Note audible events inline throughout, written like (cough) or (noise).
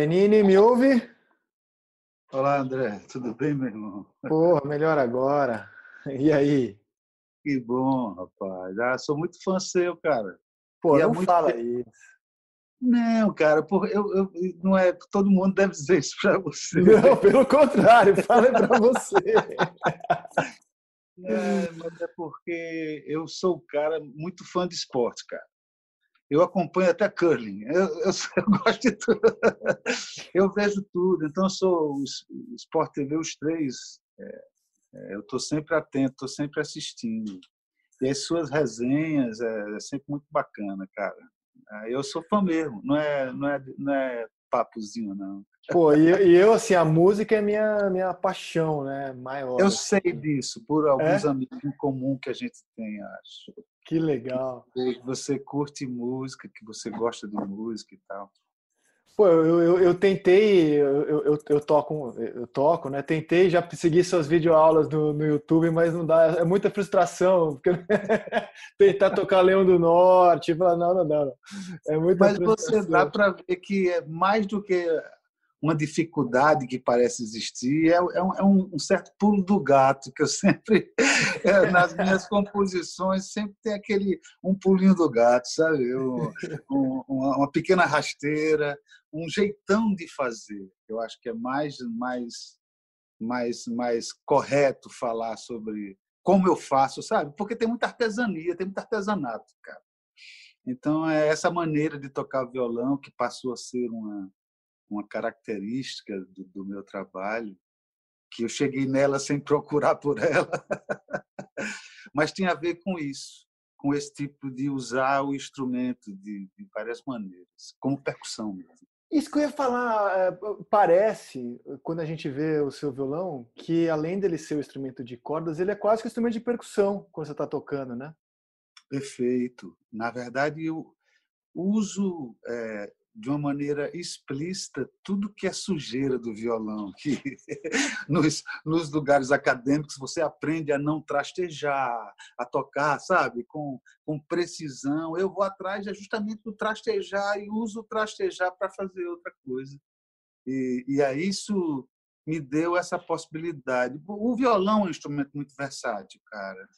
Lenine, me ouve? Olá, André. Tudo bem, meu irmão? Porra, melhor agora. E aí? Que bom, rapaz. Ah, sou muito fã seu, cara. Pô, E é não muito fala isso. Não, cara, por, eu, eu- não é todo mundo deve dizer isso pra você. (laughs) Não, pelo contrário, fala pra você. É, mas é porque eu sou um cara muito fã de esporte, cara. Eu acompanho até curling. Eu, eu, (laughs) eu gosto de tudo. Eu vejo tudo. Então, eu sou Sport TV, os três. é, é, eu estou sempre atento, estou sempre assistindo. E as suas resenhas é, é sempre muito bacana, cara. É, Eu sou fã mesmo. Não é, não é, não é papozinho, não. Pô, e, e eu, assim, a música é minha, minha paixão, né? Maior. Eu sei disso por alguns É? amigos em comum que a gente tem, acho. Que legal. que você curte música, que você gosta de música e tal. Pô, eu, eu, eu tentei, eu, eu, eu toco, eu toco, né? Tentei já seguir suas videoaulas no, no YouTube, mas não dá, é muita frustração, porque (laughs) tentar tocar Leão do Norte, falar, não, não, não, não. É muita Mas você dá para ver que é mais do que uma dificuldade que parece existir, é, é um, é um- certo pulo do gato que eu sempre, (laughs) é, nas minhas composições, sempre tem aquele um pulinho do gato, sabe? Um- uma, uma pequena rasteira, um jeitão de fazer. Eu acho que é mais, mais, mais, mais correto falar sobre como eu faço, sabe? Porque tem muita artesania, tem muito artesanato, cara. Então, é essa maneira de tocar violão que passou a ser uma, uma característica do, do meu trabalho, que eu cheguei nela sem (laughs) procurar por ela, mas tinha a ver com isso, com esse tipo de usar o instrumento de, de várias maneiras, como percussão mesmo. Isso que eu ia falar, é, parece, quando a gente vê o seu violão, que além dele ser o instrumento de cordas, ele é quase que um instrumento de percussão quando você está tocando, né? Perfeito. Na verdade, eu uso é, de uma maneira explícita tudo que é sujeira do violão, que (laughs) nos, nos lugares acadêmicos você aprende a não trastejar, a tocar, sabe, com, com precisão. Eu vou atrás é justamente do trastejar e uso o trastejar para fazer outra coisa. E, e aí isso me deu essa possibilidade. O violão é um instrumento muito versátil, cara.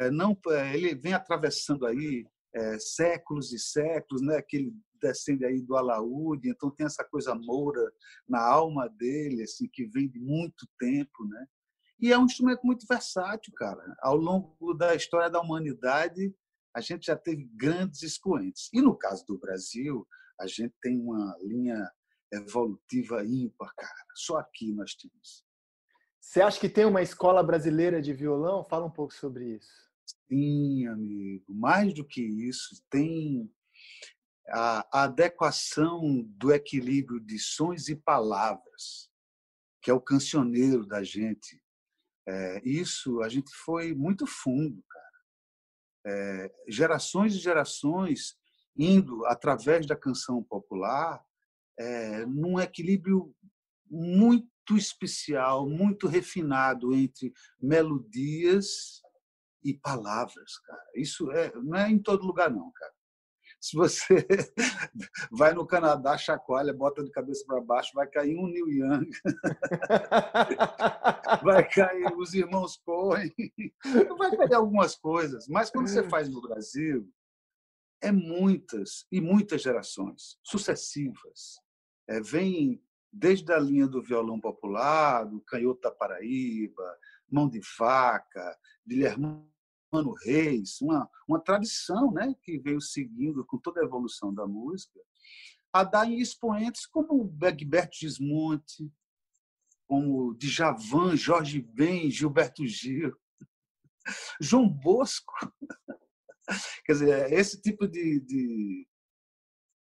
É, não, é, ele vem atravessando aí é, séculos e séculos, né? Que ele descende aí do alaúde, então tem essa coisa moura na alma dele, assim, que vem de muito tempo, né? E é um instrumento muito versátil, cara. Ao longo da história da humanidade, a gente já teve grandes expoentes. E no caso do Brasil, a gente tem uma linha evolutiva ímpar, cara. Só aqui nós temos. Você acha que tem uma escola brasileira de violão? Fala um pouco sobre isso. Sim, amigo. Mais do que isso, tem a adequação do equilíbrio de sons e palavras, que é o cancioneiro da gente. É, isso a gente foi muito fundo, cara. É, gerações e gerações indo através da canção popular é, num equilíbrio muito especial, muito refinado entre melodias e palavras, cara. Isso é, não é em todo lugar, não, cara. Se você (laughs) vai no Canadá, chacoalha, bota de cabeça para baixo, vai cair um Neil Young, (laughs) vai cair os irmãos Cohen, vai cair algumas coisas. Mas quando você faz no Brasil, é muitas e muitas gerações sucessivas. É, vem desde a linha do violão popular, do canhoto da Paraíba, mão de faca, Guilhermano Reis, uma, uma tradição né, que veio seguindo com toda a evolução da música, a dar em expoentes como Begberto Gismonte, como Djavan, Jorge Ben, Gilberto Gil, (laughs) João Bosco. Quer dizer, esse tipo de, de,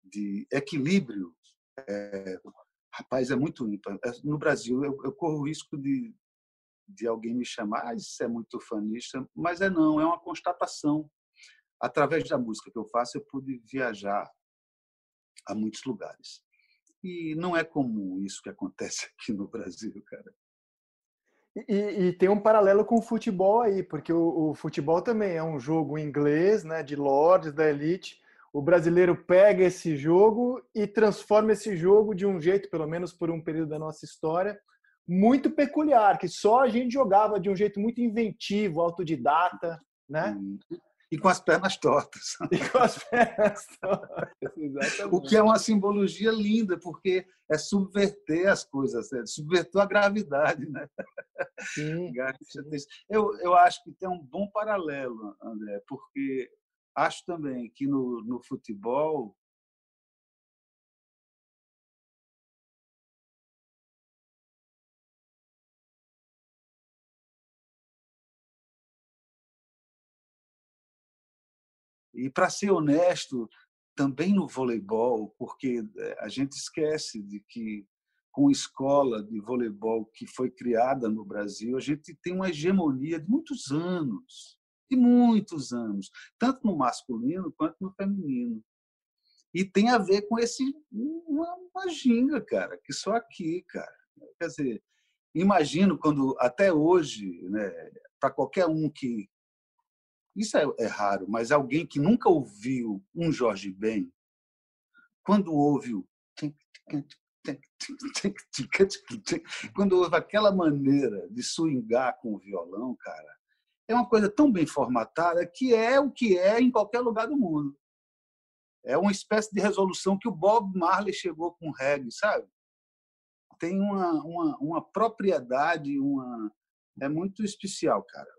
de equilíbrio, é, rapaz, é muito ímpar. No Brasil, eu, eu corro o risco de, de alguém me chamar, ah, isso é muito fanista, mas é não, é uma constatação. Através da música que eu faço, eu pude viajar a muitos lugares. E não é comum isso que acontece (laughs) aqui no Brasil, cara. E, e, tem um paralelo com o futebol aí, porque o, o, futebol também é um jogo inglês, né, de lords, da elite, o brasileiro pega esse jogo e transforma esse jogo de um jeito, pelo menos por um período da nossa história, muito peculiar, que só a gente jogava de um jeito muito inventivo, autodidata, né? E com as pernas tortas. (laughs) E com as pernas tortas, exatamente. O que é uma simbologia linda, porque é subverter as coisas, é subverter a gravidade, né? Sim, (laughs) sim. Eu, eu acho que tem um bom paralelo, André, porque acho também que no, no futebol E para ser honesto, também no voleibol, porque eh, a gente esquece de que com escola de voleibol que foi criada no Brasil, a gente tem uma hegemonia de muitos anos, de muitos anos, tanto no masculino quanto no feminino. E tem a ver com esse uma, uma ginga, cara, que só aqui, cara. Quer dizer, imagino quando até hoje, né, para qualquer um que isso é, é, raro, mas alguém que nunca ouviu um Jorge Ben, quando ouve o quando ouve aquela maneira de swingar com o violão, cara, é uma coisa tão bem formatada que é o que é em qualquer lugar do mundo. É uma espécie de resolução que o Bob Marley chegou com o reggae, sabe? Tem uma, uma, uma propriedade, uma é muito especial, cara.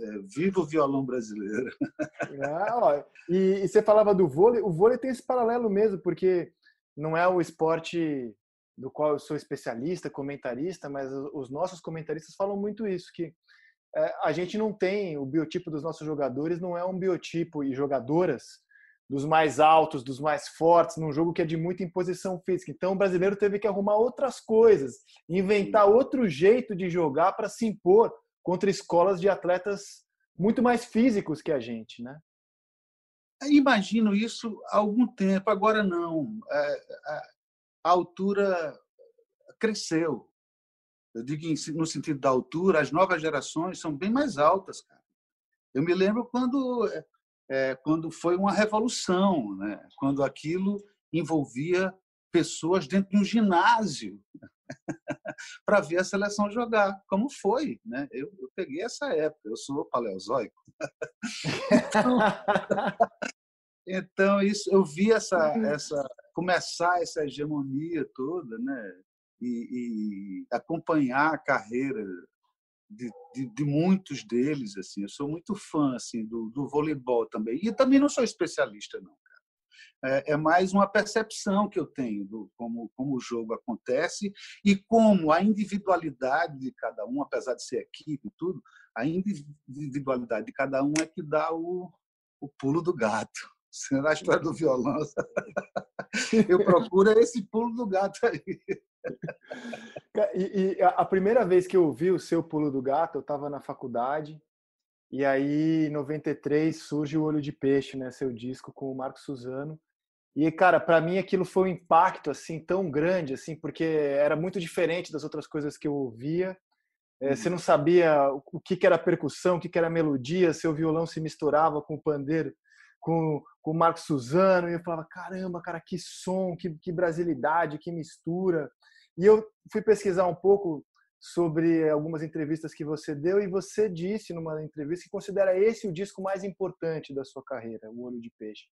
É, viva o violão brasileiro. Ah, ó, e, e, você falava do vôlei, o vôlei tem esse paralelo mesmo, porque não é o esporte do qual eu sou especialista, comentarista, mas os nossos comentaristas falam muito isso, que é, a gente não tem, o biotipo dos nossos jogadores não é um biotipo e jogadoras dos mais altos, dos mais fortes, num jogo que é de muita imposição física. Então o brasileiro teve que arrumar outras coisas, inventar outro jeito de jogar para se impor contra escolas de atletas muito mais físicos que a gente, né? Imagino isso há algum tempo, agora não. É, a altura cresceu. Eu digo no sentido da altura, as novas gerações são bem mais altas, cara. Eu me lembro quando é, quando foi uma revolução, né? Quando aquilo envolvia pessoas dentro de um ginásio (laughs) para ver a seleção jogar, como foi. Né? Eu, eu, peguei essa época, eu sou paleozoico. (laughs) então, então, isso, eu vi essa, essa, começar essa hegemonia toda né? e, e acompanhar a carreira de, de, de, muitos deles. assim Eu sou muito fã assim do, do voleibol também. E também não sou especialista, não é, é mais uma percepção que eu tenho do como, como o jogo acontece e como a individualidade de cada um, apesar de ser equipe e tudo, a individualidade de cada um é que dá o, o pulo do gato. (laughs) Na história do violão, (laughs) eu procuro esse pulo do gato aí. (laughs) E, e, a primeira vez que eu ouvi o seu pulo do gato, eu estava na faculdade, e aí, em 93, surge o Olho de Peixe, né? Seu disco com o Marco Suzano. E, cara, para mim aquilo foi um impacto assim tão grande, assim, porque era muito diferente das outras coisas que eu ouvia. É, você uhum. não sabia o que, que era percussão, o que, que era melodia, seu violão se misturava com o pandeiro, com, com o Marco Suzano, e eu falava, caramba, cara, que som, que, que brasilidade, que mistura. E eu fui pesquisar um pouco sobre algumas entrevistas que você deu e você disse numa entrevista que considera esse o disco mais importante da sua carreira, O Olho de Peixe.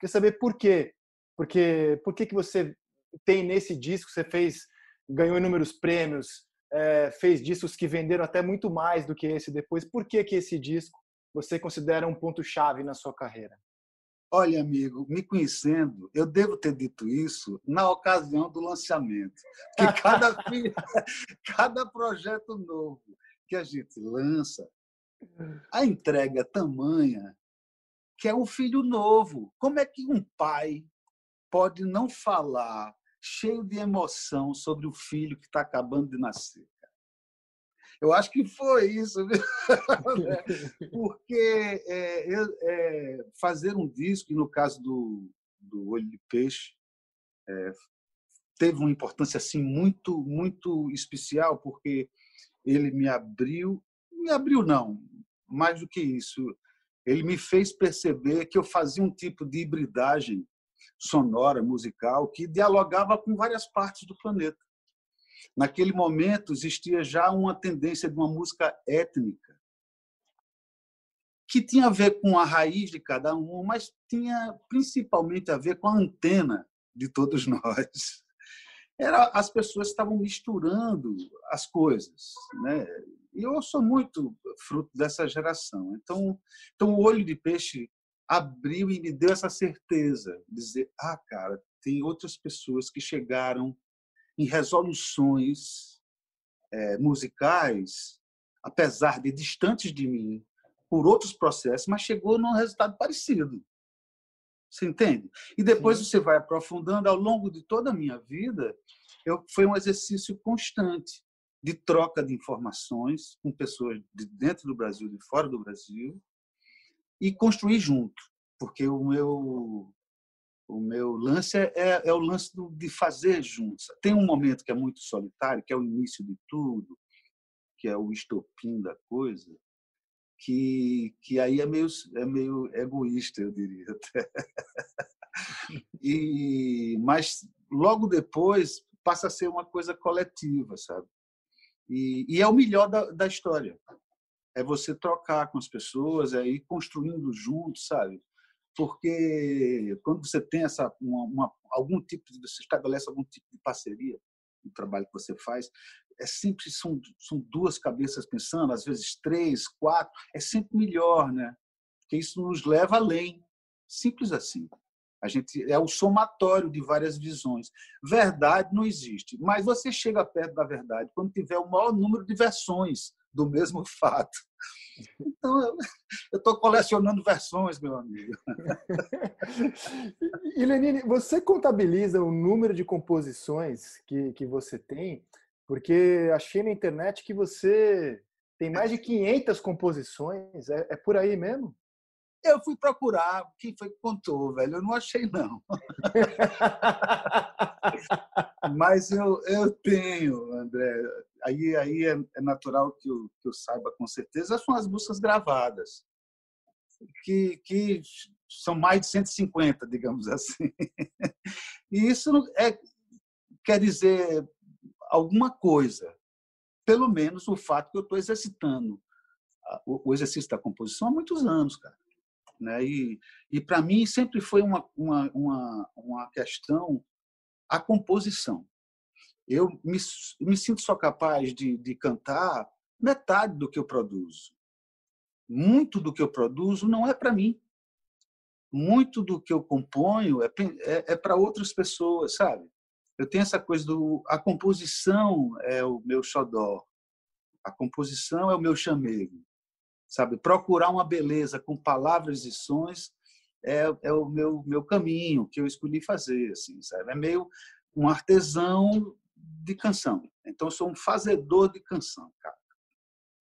Quer saber por quê? Porque por que que você tem nesse disco, você fez, ganhou inúmeros prêmios, é, fez discos que venderam até muito mais do que esse depois. Por que que esse disco você considera um ponto chave na sua carreira? Olha, amigo, me conhecendo, eu devo ter dito isso na ocasião do lançamento. Que cada, (laughs) cada projeto novo que a gente lança, a entrega é tamanha que é um filho novo. Como é que um pai pode não falar cheio de emoção sobre o filho que está acabando de nascer. Eu acho que foi isso, (laughs) (laughs) porque é, é, fazer um disco, e no caso do, do Olho de Peixe, é, teve uma importância assim muito, muito especial, porque ele me abriu, me abriu não, mais do que isso, ele me fez perceber que eu fazia um tipo de hibridagem sonora, musical, que dialogava com várias partes do planeta. Naquele momento existia já uma tendência de uma música étnica, que tinha a ver com a raiz de cada um, mas tinha principalmente a ver com a antena de todos (laughs) nós. Era, as pessoas estavam misturando as coisas, né? E eu sou muito fruto dessa geração. Então, então o olho de peixe abriu e me deu essa certeza, dizer, ah, cara, tem outras pessoas que chegaram em resoluções é, musicais, apesar de distantes de mim, por outros processos, mas chegou num resultado parecido. Você entende? E depois Sim. você vai aprofundando ao longo de toda a minha vida. Eu, foi um exercício constante de troca de informações com pessoas de dentro do Brasil, de fora do Brasil, e construir junto, porque o meu o meu lance é, é, é o lance do, de fazer juntos. Tem um momento que é muito solitário, que é o início de tudo, que é o estopim da coisa, que, que aí é meio, é meio egoísta, eu diria (laughs) até. E, mas logo depois passa a ser uma coisa coletiva, sabe? E, e é o melhor da, da, história. É você trocar com as pessoas, é ir construindo junto, sabe? Porque quando você tem essa uma, uma, algum tipo de você estabelece algum tipo de parceria no trabalho que você faz, é sempre são, são duas cabeças pensando, às vezes três, quatro, é sempre melhor, né? Porque isso nos leva além. Simples assim. A gente é o somatório de várias visões. Verdade não existe, mas você chega perto da verdade quando tiver o maior número de versões do mesmo (laughs) fato. Então, eu (laughs) estou colecionando versões, meu amigo. (laughs) E Lenine, você contabiliza o número de composições que, que você tem? Porque achei na internet que você tem mais de 500 composições. É, é por aí mesmo? Eu fui procurar quem foi que contou, velho. Eu não achei, não. (laughs) Mas eu, eu tenho, André. Aí, aí é, é natural que eu, que eu saiba com certeza. São as músicas gravadas, que, que são mais de 150, digamos assim. E isso é, quer dizer alguma coisa. Pelo menos o fato que eu estou exercitando o exercício da composição há muitos anos, cara. Né? E, e para mim sempre foi uma, uma, uma, uma questão a composição. Eu me, me sinto só capaz de, de cantar metade do que eu produzo. Muito do que eu produzo não é para mim. Muito do que eu componho é, é, é para outras pessoas, sabe? Eu tenho essa coisa do. A composição é o meu xodó. A composição é o meu chamego sabe? Procurar uma beleza com palavras e sons é, é o meu meu caminho que eu escolhi fazer, assim, sabe? É meio um artesão de canção. Então sou um fazedor de canção, cara.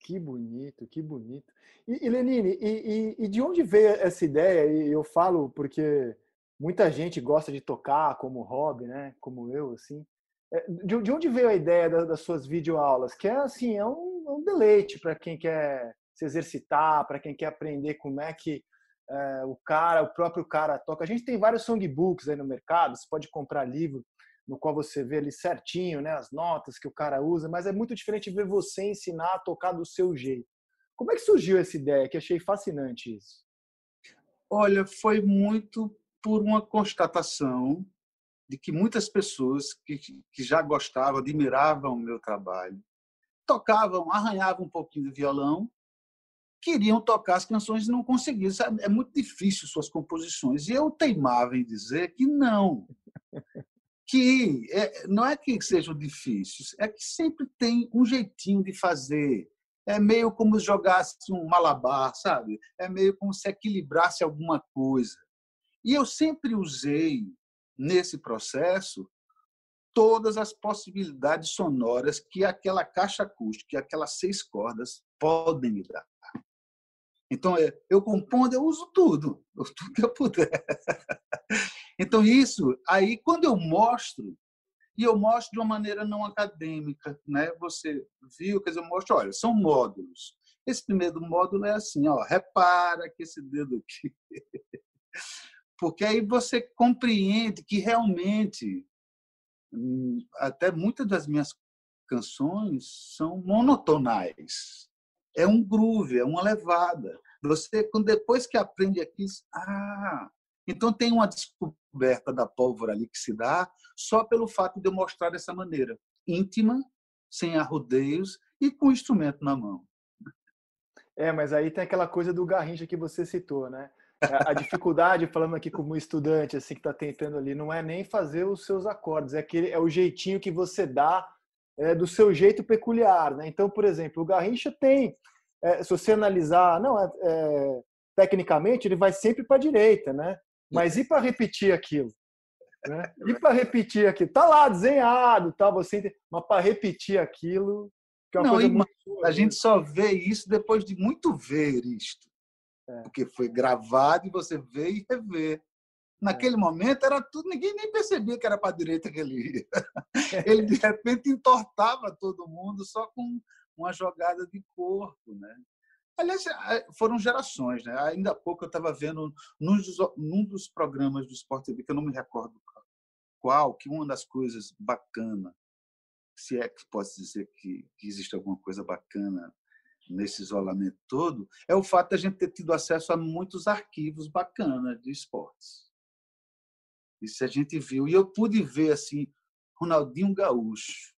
Que bonito, que bonito. E, e Lenine, e, e, e, de onde veio essa ideia? E eu falo porque muita gente gosta de tocar como hobby, né? Como eu, assim. É, de, de onde veio a ideia das, das suas videoaulas? Que é assim, é um, é um deleite para quem quer se exercitar, para quem quer aprender como é que é, o cara, o próprio cara toca. A gente tem vários songbooks aí no mercado, você pode comprar livro no qual você vê ali certinho, né, as notas que o cara usa, mas é muito diferente ver você ensinar a tocar do seu jeito. Como é que surgiu essa ideia? Que achei fascinante isso. Olha, foi muito por uma constatação de que muitas pessoas que, que já gostavam, admiravam o meu trabalho, tocavam, arranhavam um pouquinho de violão queriam tocar as canções e não conseguiam. É muito difícil suas composições. E eu teimava em dizer que não. Que é, não é que sejam difíceis, é que sempre tem um jeitinho de fazer. É meio como jogasse um malabar, sabe? É meio como se equilibrasse alguma coisa. E eu sempre usei, nesse processo, todas as possibilidades sonoras que aquela caixa acústica, aquelas seis cordas podem me dar. Então, é, eu compondo, eu uso tudo, tudo que eu puder. (laughs) Então, isso, aí, quando eu mostro, e eu mostro de uma maneira não acadêmica, né? Você viu, quer dizer, eu mostro, olha, são módulos. Esse primeiro módulo é assim, ó, repara que esse dedo aqui. (laughs) Porque aí você compreende que realmente hum, até muitas das minhas canções são monotonais. É um groove, é uma levada. Você, depois que aprende aqui, ah, então tem uma descoberta da pólvora ali que se dá só pelo fato de eu mostrar dessa maneira, íntima, sem arrodeios e com o instrumento na mão. É, mas aí tem aquela coisa do garrincha que você citou, né? A dificuldade, falando aqui como estudante, assim, que está tentando ali, não é nem fazer os seus acordes, é, aquele, é o jeitinho que você dá é, do seu jeito peculiar, né? Então, por exemplo, o garrincha tem, é, se você analisar, não, é, é tecnicamente, ele vai sempre para a direita, né? Mas e para repetir aquilo? Né? E para repetir aquilo? Tá lá desenhado, tá? Você, mas para repetir aquilo, é não, muito... a gente só vê isso depois de muito ver isto, é. porque foi gravado e você vê e revê. Naquele é. momento era tudo, ninguém nem percebia que era para a direita que ele ia. (laughs) Ele de repente entortava todo mundo só com uma jogada de corpo, né? Aliás, é, foram gerações, né? Ainda há pouco eu estava vendo num dos, num dos, programas do Sport TV, que eu não me recordo qual, que uma das coisas bacana, se é que posso dizer que, que existe alguma coisa bacana nesse isolamento todo, é o fato de a gente ter tido acesso a muitos arquivos bacanas de esportes. Isso a gente viu. E eu pude ver assim, Ronaldinho Gaúcho,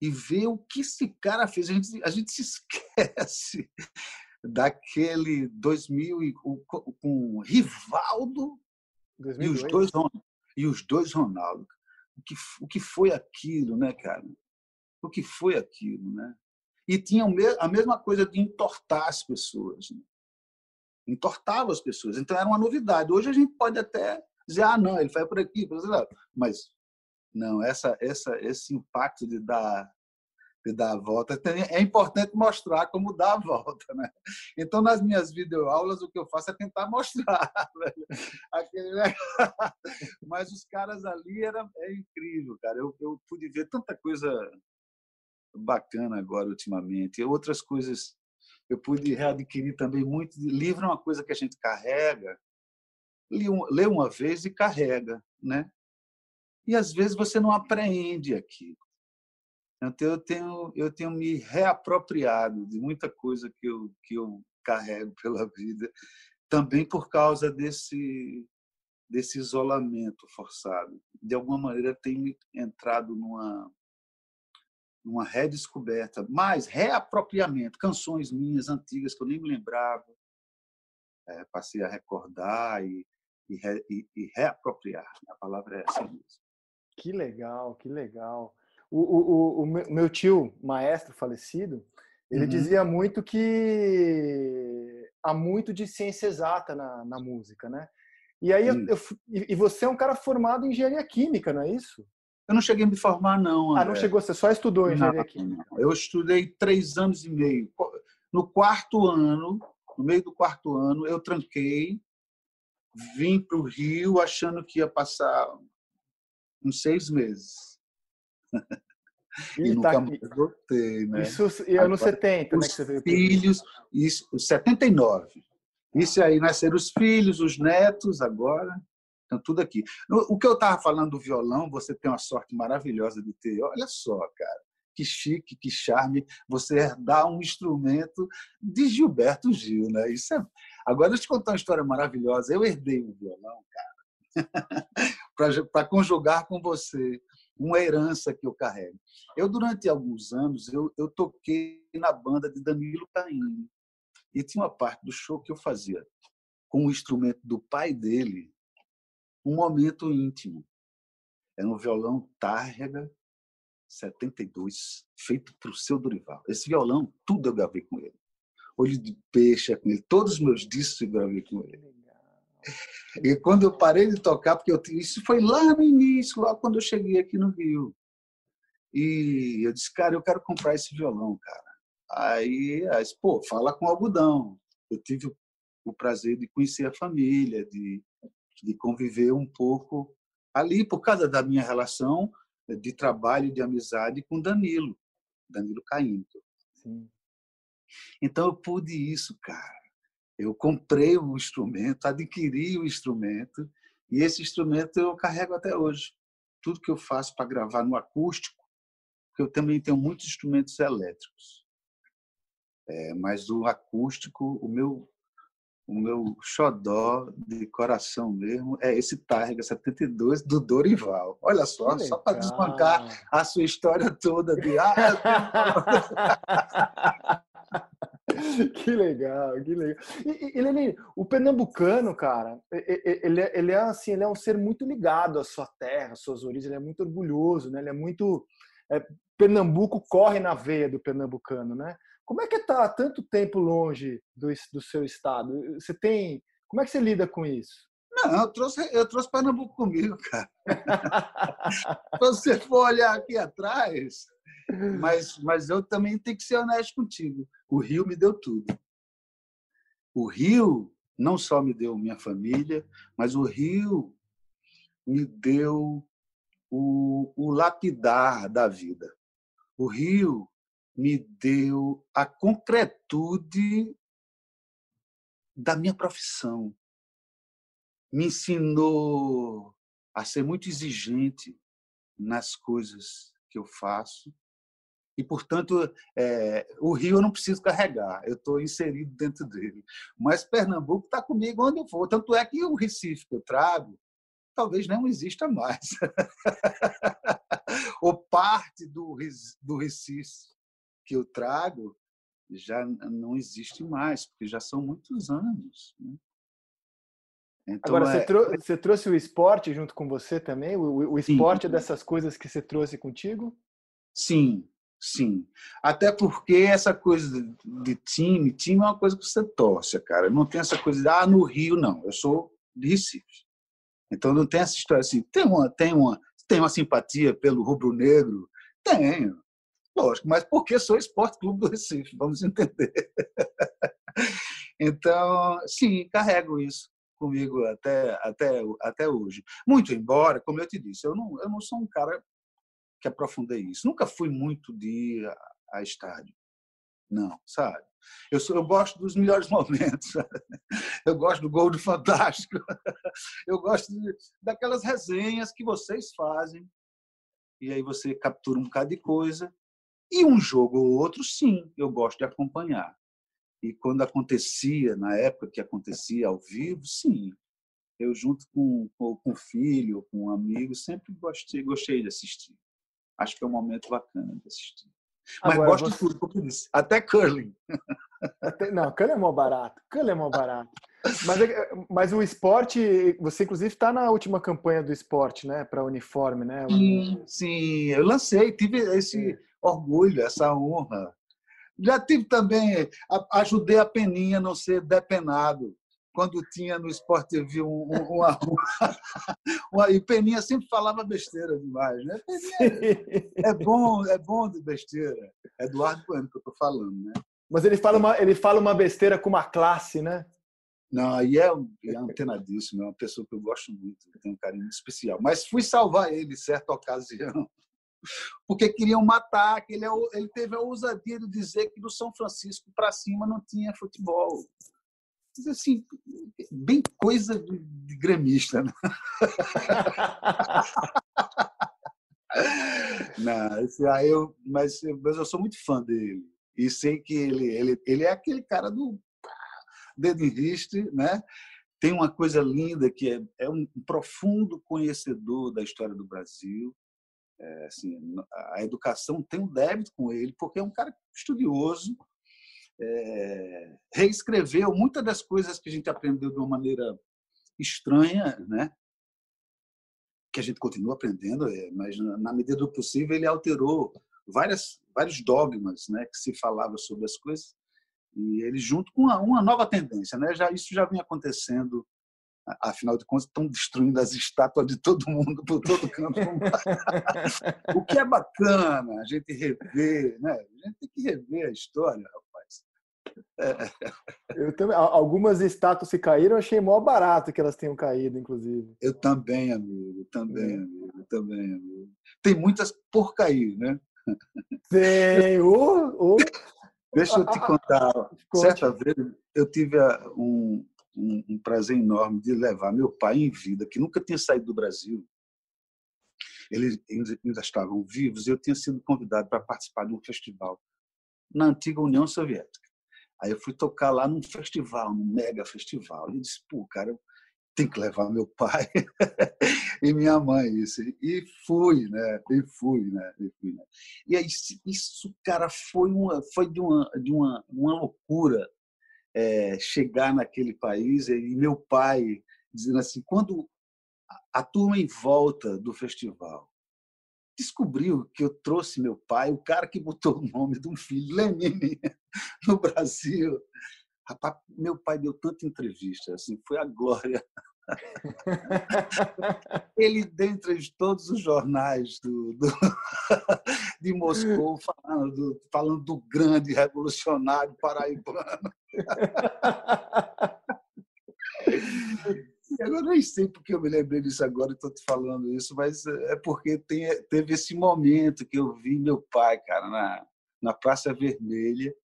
e ver o que esse cara fez. A gente, a gente se (laughs) esquece daquele 2000 e, com Rivaldo 2002. e os dois e os dois Ronaldo. O que, o que foi aquilo, né, cara? O que foi aquilo, né? E tinha a mesma coisa de entortar as pessoas. Né? Entortava as pessoas. Então era uma novidade. Hoje a gente pode até dizer, ah, não, ele vai por aqui, mas não, essa, essa, esse impacto de dar, de dar a volta é importante mostrar como dar a volta, né? Então, nas minhas videoaulas, o que eu faço é tentar mostrar. (laughs) Aquele... Mas os caras ali era é incrível, cara. Eu, eu pude ver tanta coisa bacana agora ultimamente, e outras coisas eu pude readquirir também muito. Livro é uma coisa que a gente carrega, lê uma vez e carrega, né? e às vezes você não apreende aquilo. Então eu tenho eu tenho me reapropriado de muita coisa que eu que eu carrego (laughs) pela vida, também por causa desse desse isolamento forçado. De alguma maneira tem entrado numa numa redescoberta, mais reapropriamento, canções minhas antigas que eu nem me lembrava, é, passei a recordar e, e, e, e reapropriar. A palavra é essa mesmo. Que legal, que legal. O, o, o meu tio, maestro falecido, ele uhum. dizia muito que há muito de ciência exata na, na música, né? E aí, eu, eu, e você é um cara formado em engenharia química, não é isso? Eu não cheguei a me formar, não. André. Ah, não chegou, você só estudou engenharia não, química? Não. Eu estudei três anos e meio. No quarto ano, no meio do quarto ano, eu tranquei, vim para o Rio achando que ia passar uns seis meses. E, e nunca tá, mais voltei, né? Isso e anos 70, né? Que você veio filhos, isso, 79. Isso aí nasceram os filhos, os netos agora. Estão tudo aqui. O que eu estava falando do violão, você tem uma sorte maravilhosa de ter. Olha só, cara. Que chique, que charme você herdar um instrumento de Gilberto Gil, né? Isso é... Agora, deixa eu te contar uma história maravilhosa. Eu herdei um violão, cara (laughs) para conjugar com você uma herança que eu carrego. Eu, durante alguns anos, eu, eu toquei na banda de Danilo Caim. E tinha uma parte do show que eu fazia com o instrumento do pai dele, um momento íntimo. Era um violão Tárrega 72, feito para o seu Dorival. Esse violão, tudo eu gravei com ele. Olho de peixe é com ele, todos os meus discos eu gravei com ele. E quando eu parei de tocar, porque eu, isso foi lá no início, lá quando eu cheguei aqui no Rio. E eu disse, cara, eu quero comprar esse violão, cara. Aí, aí pô, fala com algodão. Eu tive o prazer de conhecer a família, de, de conviver um pouco ali, por causa da minha relação de trabalho, de amizade com Danilo, Danilo Caim. Sim. Então eu pude isso, cara. Eu comprei o instrumento, adquiri o instrumento e esse instrumento eu carrego até hoje. Tudo que eu faço para gravar no acústico, porque eu também tenho muitos instrumentos elétricos. É, mas o acústico, o meu o meu xodó de coração mesmo é esse Targa 72 do Dorival. Olha só, só para desbancar a sua história toda de ah, (laughs) (laughs) que legal, que legal. E, e o pernambucano, cara, ele, é, ele é assim, ele é um ser muito ligado à sua terra, às suas origens, ele é muito orgulhoso, né? Ele é muito é, Pernambuco corre na veia do pernambucano, né? Como é que tá tanto tempo longe do, do seu estado? Você tem, como é que você lida com isso? Não, eu trouxe, eu trouxe Pernambuco comigo, cara. (laughs) Se você for olhar aqui atrás, mas, mas eu também tenho que ser honesto contigo. O Rio me deu tudo. O Rio não só me deu minha família, mas o Rio me deu o, o lapidar da vida. O Rio me deu a concretude da minha profissão. Me ensinou a ser muito exigente nas coisas que eu faço. E, portanto, é, o Rio eu não preciso carregar, eu estou inserido dentro dele. Mas Pernambuco está comigo onde eu for. Tanto é que o Recife que eu trago talvez não exista mais. (laughs) Ou parte do, do Recife que eu trago já não existe mais, porque já são muitos anos. Né? Então, Agora, é... você, trou você, trouxe o esporte junto com você também? O, o esporte sim. é dessas coisas que você trouxe contigo? Sim, sim. Até porque essa coisa de time, time é uma coisa que você torce, cara. Não tem essa coisa de, ah, no Rio, não. Eu sou de Recife. Então não tem essa história assim. Tem uma, tem uma, tem uma simpatia pelo rubro-negro? Tenho. Lógico, mas porque sou Esporte Clube do Recife, vamos entender. (laughs) Então, sim, carrego isso comigo até, até, até hoje. Muito embora, como eu te disse, eu não, eu não sou um cara que aprofundei isso. Nunca fui muito de ir a, a estádio. Não, sabe? Eu, sou, eu gosto dos melhores (laughs) momentos. Eu gosto do gol do Fantástico. Eu gosto de, daquelas resenhas que vocês fazem. E aí você captura um bocado de coisa e um jogo ou outro, sim, eu gosto de acompanhar. E quando acontecia, na época que acontecia ao vivo, sim. Eu, junto com, com, o filho, com um amigo, sempre gostei, gostei de assistir. Acho que é um momento bacana de assistir. Mas Agora, gosto de tudo, como eu disse. Até curling. Até, não, curling é mó barato. Curling é mó barato. (laughs) Mas, é mas o esporte, você inclusive está na última campanha do esporte, né? Para uniforme, né? Sim, sim, eu lancei, tive esse, é orgulho, essa honra. Já tive também, ajudei a Peninha a não ser depenado. Quando tinha no Sport TV um, um, uma, (laughs) uma, E Peninha sempre falava besteira demais, né? Peninha é bom, é bom de besteira. É Eduardo Bueno que eu estou falando, né? Mas ele fala, uma, ele fala uma besteira com uma classe, né? Não, e é, é antenadíssimo, é uma pessoa que eu gosto muito, tenho um carinho especial. Mas fui salvar ele certa ocasião (laughs) porque queriam matar, que ele, é ele teve a ousadia de dizer que do São Francisco para cima não tinha futebol. Assim, bem coisa de, gremista. Né? (laughs) não, aí eu, mas, mas eu sou muito fã dele. E sei que ele, ele, ele é aquele cara do dedo em riste, né? Tem uma coisa linda que é, é um profundo conhecedor da história do Brasil é, assim, a educação tem um débito com ele, porque é um cara estudioso, é, reescreveu muitas das coisas que a gente aprendeu de uma maneira estranha, né? que a gente continua aprendendo, é, mas na medida do possível ele alterou várias, vários dogmas né? que se falava sobre as coisas, e ele junto com uma, uma nova tendência. Né? Já, isso já vem acontecendo afinal de contas, estão destruindo as estátuas de todo mundo por todo canto. (laughs) o que é bacana a gente rever, né? A gente tem que rever a história. Eu também, algumas estátuas se caíram, eu achei mó barato que elas tenham caído, inclusive. Eu também, amigo, também, é. amigo, também, amigo. Tem muitas por cair, né? Tem, o, o, Deixa eu te contar. Certa vez eu tive um, um, um, prazer enorme de levar meu pai em vida, que nunca tinha saído do Brasil. Eles ainda estavam vivos e eu tinha sido convidado para participar de um festival na antiga União Soviética. Aí eu fui tocar lá num festival, num mega festival. E disse, pô, cara, tem que levar meu pai (laughs) e minha mãe isso e fui né e fui né e fui né e aí isso cara foi uma foi de uma de uma, uma loucura é, chegar naquele país e meu pai dizendo assim quando a, a turma em volta do festival descobriu que eu trouxe meu pai o cara que botou o nome de um filho Lenine (laughs) no Brasil Rapaz, meu pai deu tanta entrevista, assim, foi a glória. (laughs) Ele, dentre todos os jornais do, do (laughs) de Moscou, falando do, falando do grande revolucionário paraibano. Eu nem sei porque eu me lembrei disso agora e estou te falando isso, mas é porque tem, teve esse momento que eu vi meu pai, cara, na, na Praça Vermelha,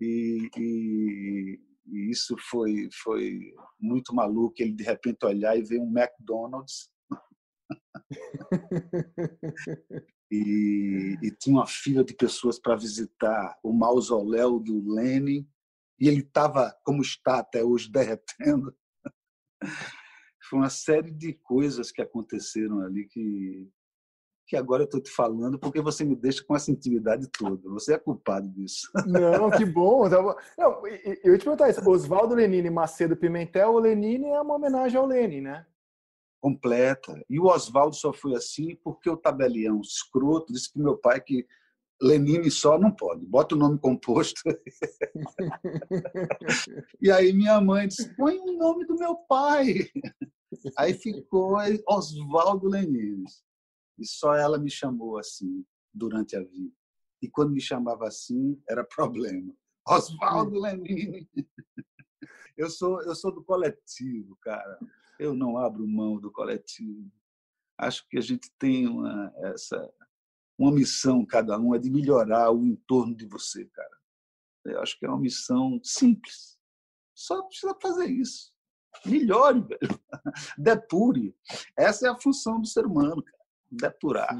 e, e, e, isso foi, foi muito maluco, ele de repente olhar e ver um McDonald's. (laughs) e, e, tinha uma fila de pessoas para visitar o mausoléu do Lenin, e ele estava, como está até hoje, derretendo. (laughs) Foi uma série de coisas que aconteceram ali que, que agora eu estou te falando porque você me deixa com essa intimidade toda. Você é culpado disso. Não, que (laughs) bom. Não, eu ia te perguntar isso. Oswaldo Lenine Macedo Pimentel, o Lenine é uma homenagem ao Lenin, né? Completa. E o Oswaldo só foi assim porque o tabelião escroto disse que meu pai que Lenine só não pode, bota o nome composto. e aí minha mãe disse: põe o nome do meu pai. Aí ficou Oswaldo Lenine. E só ela me chamou assim durante a vida. E quando me chamava assim, era problema. Oswaldo Lenine. Eu sou, eu sou do coletivo, cara. Eu não abro mão do coletivo. Acho que a gente tem uma, essa, uma missão, cada um, é de melhorar o entorno de você, cara. Eu acho que é uma missão simples. Só precisa fazer isso. Melhore, velho. (laughs) Depure. Essa é a função do ser humano, cara depurar.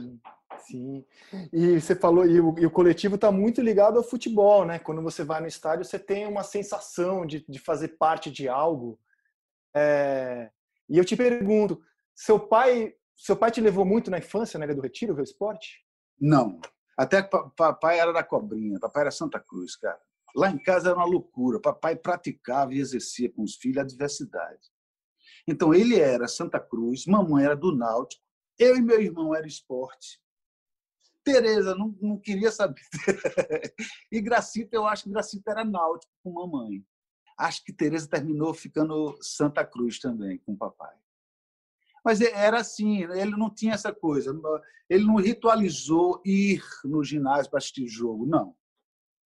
Sim, sim. E você falou, e o, e o coletivo está muito ligado ao futebol, né? Quando você vai no estádio, você tem uma sensação de, de fazer parte de algo. É... E eu te pergunto, seu pai, seu pai te levou muito na infância, na né, do Retiro, ver o esporte? Não. Até papai era da cobrinha, papai era Santa Cruz, cara. Lá em casa era uma loucura. Papai praticava e exercia com os filhos a diversidade. Então ele era Santa Cruz, mamãe era do Náutico, eu e meu irmão era esporte. Tereza não, não queria saber. (laughs) e Gracita, eu acho que Gracita era náutico com mamãe. Acho que Tereza terminou ficando Santa Cruz também com papai. Mas era assim, ele não tinha essa coisa. Ele não ritualizou ir no ginásio para assistir jogo, não.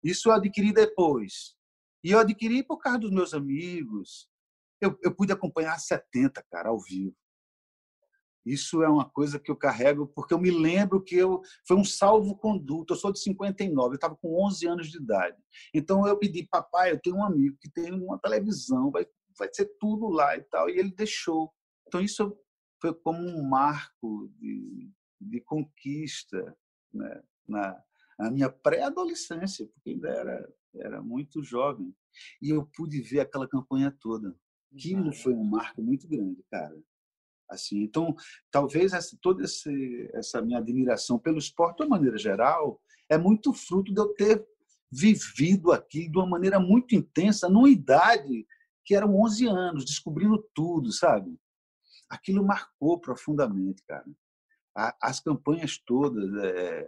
Isso eu adquiri depois. E eu adquiri por causa dos meus amigos. Eu, eu pude acompanhar 70, cara, ao vivo. Isso é uma coisa que eu carrego porque eu me lembro que eu foi um salvo-conduto. Eu sou de 59, eu estava com 11 anos de idade. Então eu pedi, papai, eu tenho um amigo que tem uma televisão, vai, vai ser tudo lá e tal. E ele deixou. Então isso foi como um marco de, de conquista né? na, na minha pré-adolescência, porque ainda era, era muito jovem. E eu pude ver aquela campanha toda. Aquilo foi um marco muito grande, cara assim então talvez essa, toda esse, essa minha admiração pelo esporte de uma maneira geral é muito fruto de eu ter vivido aqui de uma maneira muito intensa numa idade que eram 11 anos descobrindo tudo sabe aquilo marcou profundamente cara as campanhas todas é,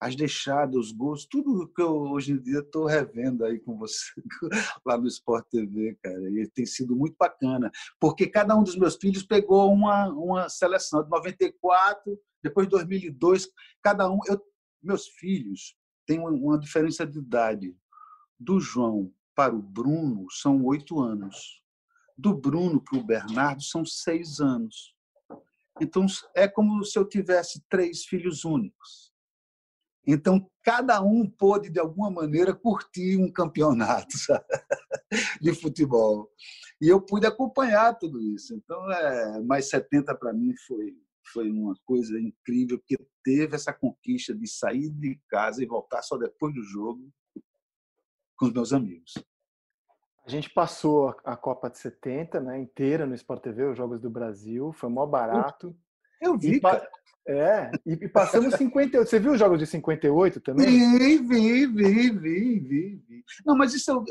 as deixadas, os gols, tudo que eu hoje em dia estou revendo aí com você (laughs) lá no Sport TV, cara. E tem sido muito bacana, porque cada um dos meus filhos pegou uma, uma seleção de 94, depois de 2002, cada um. Eu, meus filhos têm uma diferença de idade. Do João para o Bruno são oito anos. Do Bruno para o Bernardo são seis anos. Então é como se eu tivesse três filhos únicos Então, cada um pôde, de alguma maneira, curtir um campeonato (laughs) sabe? de futebol. E eu pude acompanhar tudo isso. Então, é, mais 70 para mim foi, foi uma coisa incrível, porque teve essa conquista de sair de casa e voltar só depois do jogo com os meus amigos. A gente passou a Copa de 70 né, inteira no Sport TV, os Jogos do Brasil, foi mó barato. Eu, vi, cara. É, e passamos 58. Você viu os jogos de 58 também? Vi, vi, vi, vi, vi. vi. Não, mas isso eu,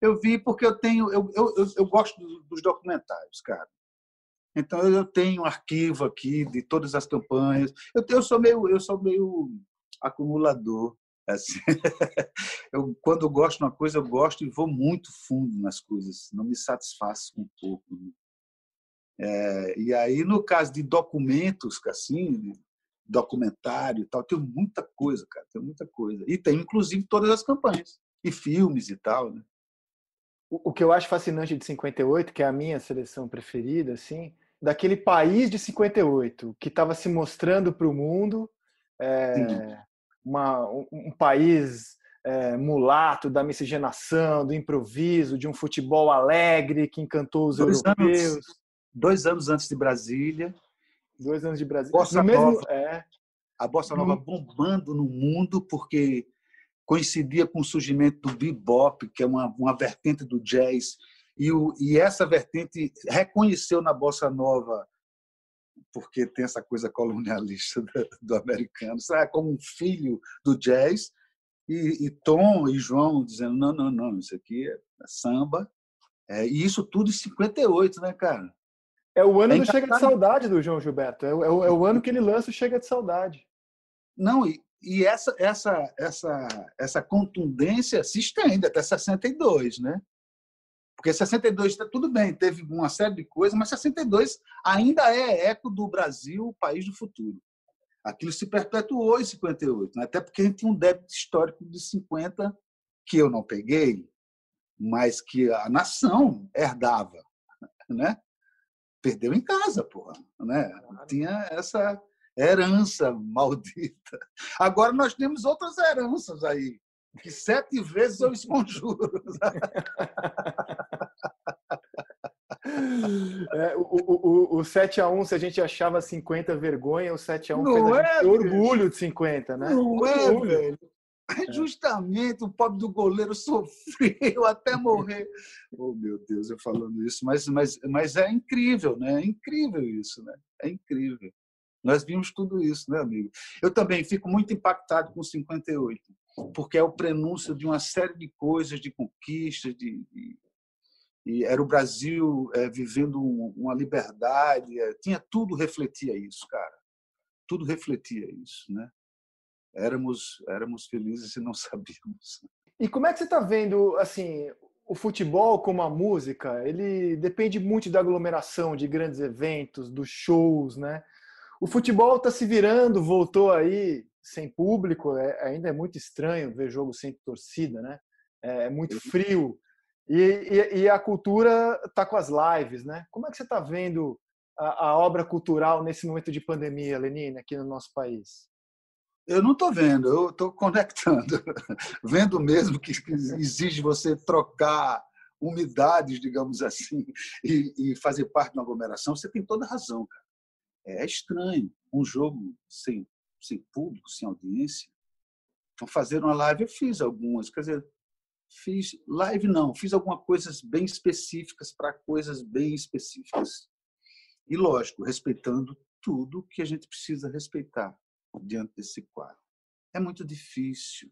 eu vi porque eu tenho. Eu, eu, eu gosto dos documentários, cara. Então eu tenho um arquivo aqui de todas as campanhas. Eu, eu sou meio, eu sou meio acumulador. Assim. (laughs) Eu, quando eu gosto de uma coisa, eu gosto e vou muito fundo nas coisas. Não me satisfaço com um pouco. Né? É, e aí, no caso de documentos, assim, documentário e tal, tem muita coisa, cara, tem muita coisa. E tem, inclusive, todas as campanhas, e filmes e tal, né? O, o que eu acho fascinante de 58, que é a minha seleção preferida, assim, daquele país de 58, que estava se mostrando para o mundo, é, uma, um, país é, mulato da miscigenação, do improviso, de um futebol alegre que encantou os Dois europeus. Anos dois anos antes de Brasília. Dois anos de Brasília. Bossa mesmo, Nova, é. A Bossa Nova no... bombando no mundo, porque coincidia com o surgimento do bebop, que é uma, uma vertente do jazz, e, o, e essa vertente reconheceu na Bossa Nova, porque tem essa coisa colonialista (laughs) do, americano, sabe? como um filho do jazz, e, e, Tom e João dizendo, não, não, não, isso aqui é, é samba, é, e isso tudo em 58, né, cara? É o ano é do Chega de Saudade do João Gilberto. É o, é é o ano que ele lança o Chega de Saudade. Não, e, e essa, essa, essa, essa contundência se estende até 62, né? Porque 62 está tudo bem, teve uma série de coisas, mas 62 ainda é eco do Brasil, o país do futuro. Aquilo se perpetuou em 58, né? até porque a gente tinha um débito histórico de 50 que eu não peguei, mas que a nação herdava, né? perdeu em casa, porra, né? Tinha essa herança maldita. Agora nós temos outras heranças aí, que sete vezes eu esconjuro. (laughs) (laughs) É, o, o, o 7x1, se a gente achava 50 vergonha, o 7x1 fez a gente é, orgulho de 50, né? Não é, velho. É. Justamente o pobre do goleiro (laughs) sofreu até morrer. (laughs) Oh, meu Deus, eu falando isso, mas, mas, mas é incrível, né? É incrível isso, né? É incrível. Nós vimos tudo isso, né, amigo? Eu também fico muito impactado com 58, porque é o prenúncio de uma série de coisas, de conquistas, de, de e era o Brasil é, vivendo uma liberdade, é, tinha tudo refletia isso, cara. Tudo refletia isso, né? éramos éramos felizes e não (laughs) sabíamos. E como é que você está vendo assim o futebol como a música? Ele depende muito da aglomeração de grandes eventos, dos shows, né? O futebol está se virando, voltou aí sem público, é, ainda é muito estranho ver jogo sem torcida, né? É, é muito frio. E, e, e a cultura está com as lives, né? Como é que você está vendo a, a, obra cultural nesse momento de pandemia, Lenine, aqui no nosso país? Eu não estou vendo, eu estou conectando. (laughs) vendo mesmo que exige você trocar umidades, digamos assim, e, e, fazer parte de uma aglomeração, você tem toda razão, cara. É estranho um jogo sem, sem público, sem audiência. Então, fazer uma live, eu fiz algumas, quer dizer, fiz live não, fiz algumas coisas bem específicas para coisas bem específicas. E, lógico, respeitando tudo que a gente precisa respeitar diante desse quadro. É muito difícil.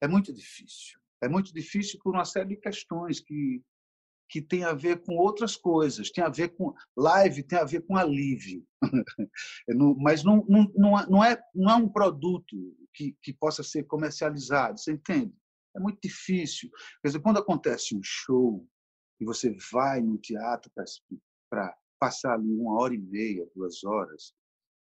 É muito difícil. É muito difícil por uma série de questões que, que tem a ver com outras coisas. Tem a ver com. Live tem a ver com alívio. (laughs) Mas não, não, não, não, é, não é um produto que, que possa ser comercializado. Você entende? É muito difícil. Quer dizer, quando acontece um show e você vai no teatro para passar ali uma hora e meia, duas horas,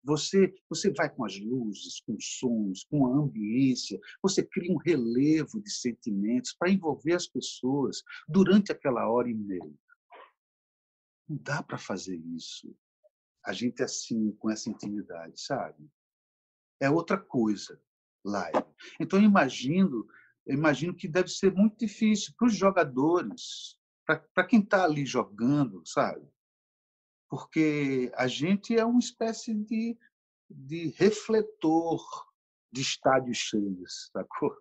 você, você vai com as luzes, com sons, com a ambiência, você cria um relevo de sentimentos para envolver as pessoas durante aquela hora e meia. Não dá para fazer isso. A gente é assim, com essa intimidade, sabe? É outra coisa. live. Então, imagino, eu imagino que deve ser muito difícil para os jogadores, para quem está ali jogando, sabe? Porque a gente é uma espécie de, de refletor de estádios cheios, (laughs) sacou?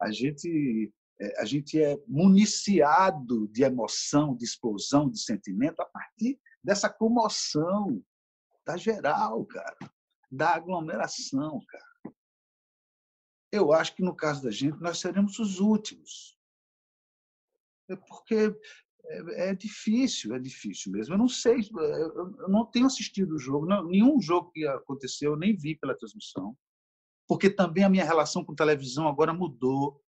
A gente é, a gente é municiado de emoção, de explosão, de sentimento a partir dessa comoção da geral, cara, da aglomeração, cara. Eu acho que no caso da gente nós seremos os últimos. É porque é, é difícil, é difícil mesmo. Eu não sei, eu não tenho assistido o jogo, não, nenhum jogo que aconteceu eu nem vi pela transmissão, porque também a minha relação com televisão agora mudou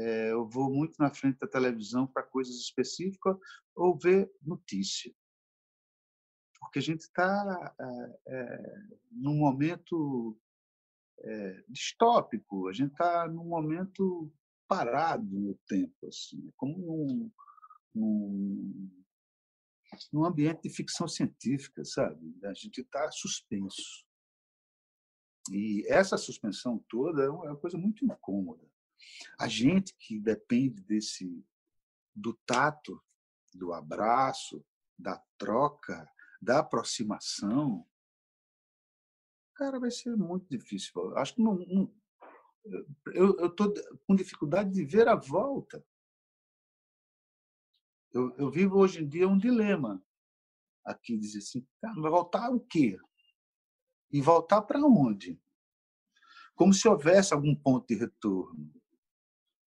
é, eu vou muito na frente da televisão para coisas específicas ou ver notícia. Porque a gente está é, é, num momento é, distópico, a gente está num momento parado no tempo, assim, como num, num, num ambiente de ficção científica, sabe? A gente está suspenso. E essa suspensão toda é uma coisa muito incômoda. A gente que depende desse do tato, do abraço, da troca, da aproximação, cara, vai ser muito difícil. Acho que não, não eu estou com dificuldade de ver a volta. Eu, eu, vivo hoje em dia um dilema aqui, dizer assim, cara, vai voltar o quê? E voltar para onde? Como se houvesse algum ponto de retorno.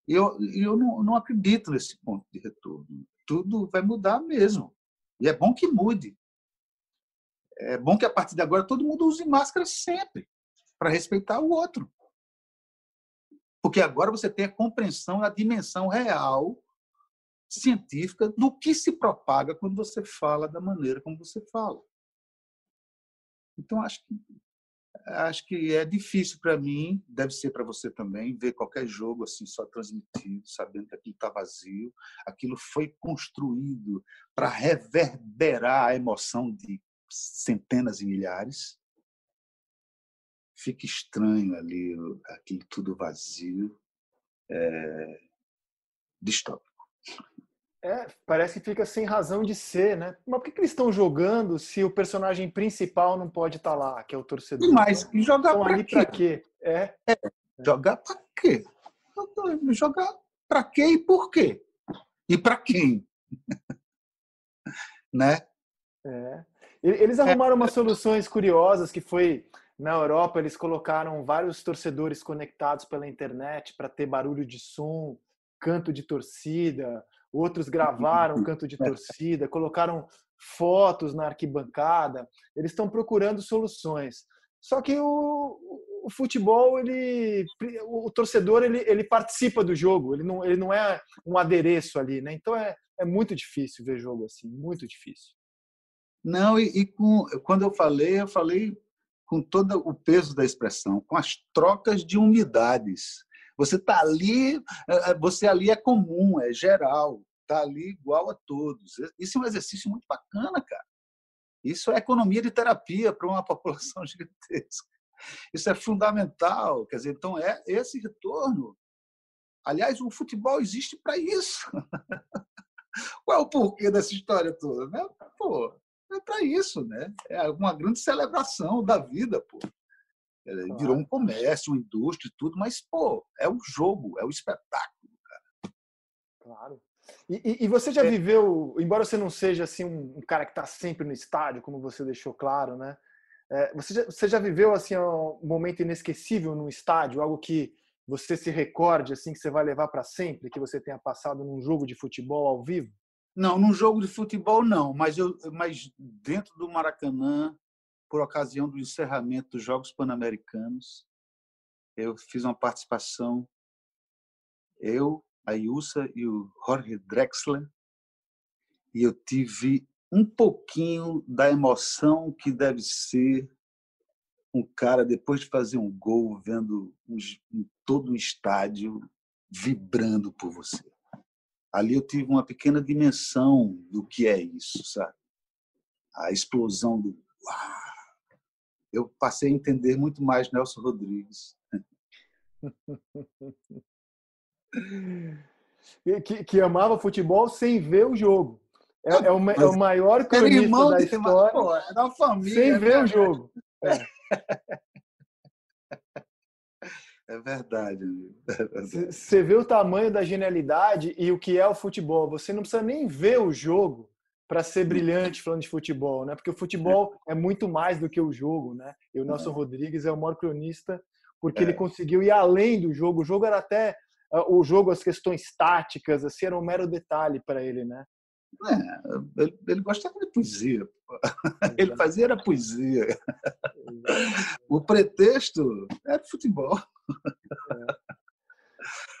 E eu, eu não, não acredito nesse ponto de retorno. Tudo vai mudar mesmo. E é bom que mude. É bom que a partir de agora todo mundo use máscara sempre, para respeitar o outro. Porque agora você tem a compreensão, a dimensão real, científica, do que se propaga quando você fala da maneira como você fala. Então, acho que acho que é difícil para mim, deve ser para você também, ver qualquer jogo assim só transmitido, sabendo que aquilo está vazio. Aquilo foi construído para reverberar a emoção de centenas e milhares. Fica estranho ali, aquilo tudo vazio, é, distópico. É, parece que fica sem razão de ser, né? Mas por que, que eles estão jogando se o personagem principal não pode estar tá lá, que é o torcedor? Mas e jogar então, pra, ali quê? pra quê? É. é. Jogar pra quê? Jogar pra quê e por quê? E pra quem? (laughs) né? É. Eles arrumaram umas soluções curiosas que foi na Europa eles colocaram vários torcedores conectados pela internet para ter barulho de som, canto de torcida, outros gravaram (laughs) canto de torcida, colocaram fotos na arquibancada. Eles estão procurando soluções. Só que o, o, futebol, ele, o torcedor, ele, ele participa do jogo, ele não, ele não é um adereço ali, né? Então é, é muito difícil ver jogo assim, muito difícil. Não, e, e com, quando eu falei, eu falei com todo o peso da expressão, com as trocas de umidades. Você está ali, é, é, você ali é comum, é geral, está ali igual a todos. Isso é um exercício muito bacana, cara. Isso é economia de terapia para uma (laughs) população gigantesca. Isso é fundamental. Quer dizer, então é esse retorno. Aliás, o futebol existe para isso. (laughs) Qual é o porquê dessa história toda? Né? Pô, é para isso, né? É uma grande celebração da vida, pô. Claro. Virou um comércio, uma indústria, tudo, mas, pô, é o jogo, é o espetáculo, cara. Claro. E, e, você já é. viveu, embora você não seja assim um, um cara que está sempre no estádio, como você deixou claro, né? É, você, já, você já viveu assim um momento inesquecível no estádio, algo que você se recorde assim que você vai levar para sempre, que você tenha passado num jogo de futebol ao vivo? Não, num jogo de futebol não, mas eu, mas dentro do Maracanã por ocasião do encerramento dos Jogos Pan-Americanos. Eu fiz uma participação, eu, a Ilsa e o Jorge Drexler, e eu tive um pouquinho da emoção que deve ser um cara, depois de fazer um gol, vendo um, todo o estádio vibrando por você. Ali eu tive uma pequena dimensão do que é isso, sabe? A explosão do. Uau! eu passei a entender muito mais Nelson Rodrigues. (laughs) que, que amava futebol sem ver o jogo. É, é, o, é o maior cronista da história. Pô, é da família, sem ver né? o jogo. É. (laughs) É verdade. (laughs) Você é vê o tamanho da genialidade e o que é o futebol. Você não precisa nem ver o jogo para ser brilhante falando de futebol, né? Porque o futebol é muito mais do que o jogo, né? E o Nelson é. Rodrigues é o maior cronista porque é. ele conseguiu ir além do jogo. O jogo era até o jogo, as questões táticas, assim, era um mero detalhe para ele, né? É, ele, ele, gostava de poesia. (laughs) Ele fazia era poesia. O pretexto era futebol. É.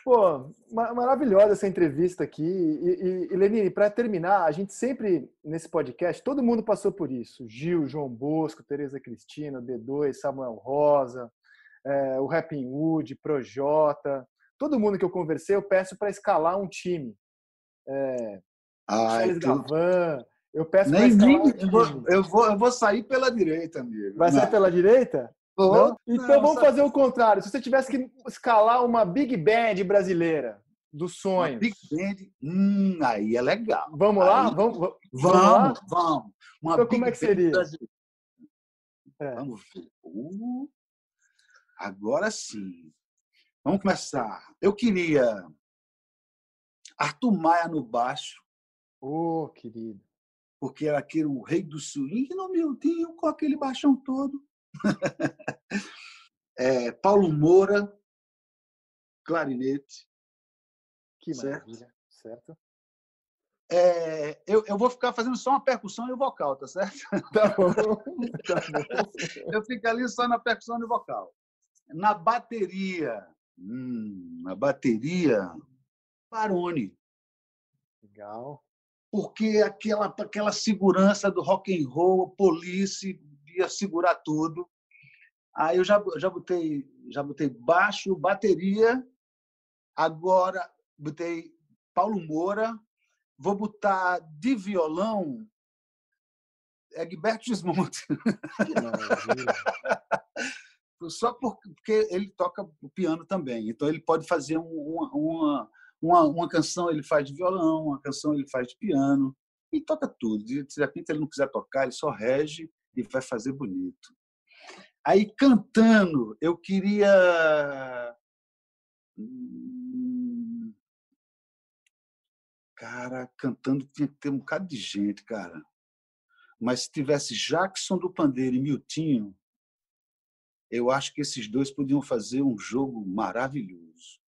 Pô, maravilhosa essa entrevista aqui. E, e, e Lenine, para terminar, a gente sempre, nesse podcast, todo mundo passou por isso. Gil, João Bosco, Tereza Cristina, D2, Samuel Rosa, é, o Rapping Wood, Projota. Todo mundo que eu conversei, eu peço para escalar um time. É, Ai, Gavan. Eu peço Nem mim, eu, vou, eu, vou, eu vou sair pela direita, amigo. Vai sair pela direita? Não? Então não, vamos fazer o contrário. Se você tivesse que escalar uma Big Band brasileira dos sonhos. Uma Big Band, hum, aí é legal. Vamos aí, lá? Vamos, vamos, vamos. vamos. Uma então, Big como é que seria? É. Vamos ver. Uh, agora sim. Vamos começar. Eu queria Arthur Maia no baixo. Ô, oh, querido. Porque era aquele o rei do swing no Miltinho com aquele baixão todo. (laughs) é, Paulo Moura, clarinete. Que certo? maravilha, certo? É, eu, eu vou ficar fazendo só uma percussão e o vocal, tá certo? (laughs) (laughs) Tá bom. Tá bom. Eu fico ali só na percussão e vocal. Na bateria, hum, na bateria, Barone. Legal porque aquela, aquela segurança do rock and roll, police, ia segurar tudo. Aí eu já, já, botei, já botei baixo, bateria, agora botei Paulo Moura, vou botar de violão Egberto Desmonte. (laughs) Só porque ele toca o piano também, então ele pode fazer uma, uma uma, uma canção ele faz de violão, uma canção ele faz de piano, e toca tudo. Se de repente ele não quiser tocar, ele só rege e vai fazer bonito. Aí cantando, eu queria. Hum, cara, cantando tinha que ter um bocado de gente, cara. Mas se tivesse Jackson do Pandeiro e Miltinho, eu acho que esses dois podiam fazer um jogo maravilhoso.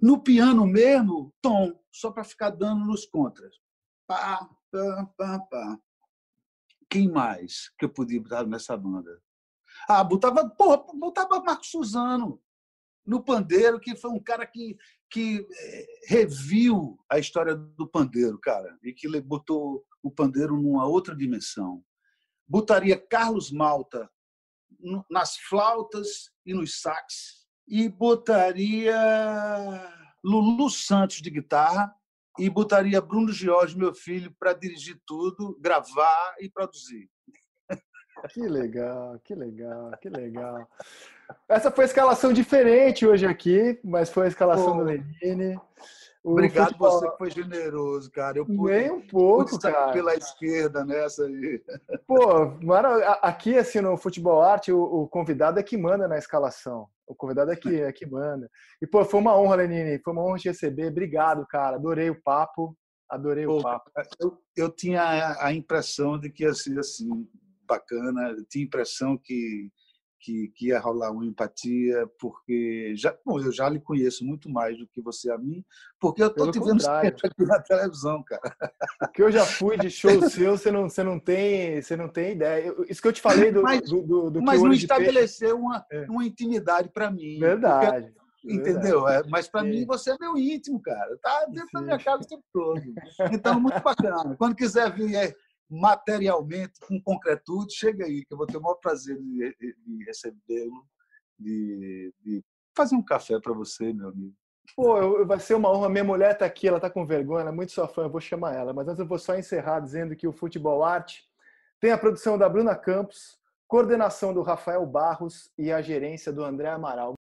No piano mesmo, tom, só para ficar dando nos contras. Pá, pá, pá, pá. Quem mais que eu podia botar nessa banda? Ah, botava, porra, botava Marcos Suzano no pandeiro, que foi um cara que, que eh, reviu a história do pandeiro, cara, e que botou o pandeiro numa outra dimensão. Botaria Carlos Malta nas flautas e nos sax e botaria Lulu Santos de guitarra e botaria Bruno Giorgi, meu filho, para dirigir tudo, gravar e produzir. Que legal, que legal, que legal. Essa foi a escalação diferente hoje aqui, mas foi a escalação Pô. do Lenine. Obrigado futebol... você que foi generoso, cara. Eu pude, Nem um pouco, cara. pela esquerda nessa aí. (laughs) Pô, aqui assim no Futebol Arte, o, o, convidado é que manda na escalação. O convidado é que, é que manda. E, pô, foi uma honra, Lenine. Foi uma honra te receber. Obrigado, cara. Adorei o papo. Adorei pô, o papo. Eu, eu tinha a impressão de que ia ser assim, bacana. Eu tinha a impressão que que, que ia rolar uma empatia, porque já, bom, eu já lhe conheço muito mais do que você a mim, porque eu estou te vendo aqui na televisão, cara. Que eu já fui de show (laughs) seu, você não, você não tem, você não tem ideia. Isso que eu te falei do, mas, do, do, do mas não estabeleceu uma, é. uma intimidade para mim. Verdade. Porque, entendeu? É, mas para mim você é meu íntimo, cara. Tá dentro Sim. da minha casa o tempo todo. Então, muito bacana. Quando quiser vir materialmente, com concretude, chega aí, que eu vou ter o maior prazer de, de recebê-lo, de, de, fazer um café para você, meu amigo. Pô, vai ser uma honra. Minha mulher está aqui, ela está com vergonha, ela é muito sua fã, eu vou chamar ela. Mas antes eu vou só encerrar dizendo que o Futebol Arte tem a produção da Bruna Campos, coordenação do Rafael Barros e a gerência do André Amaral.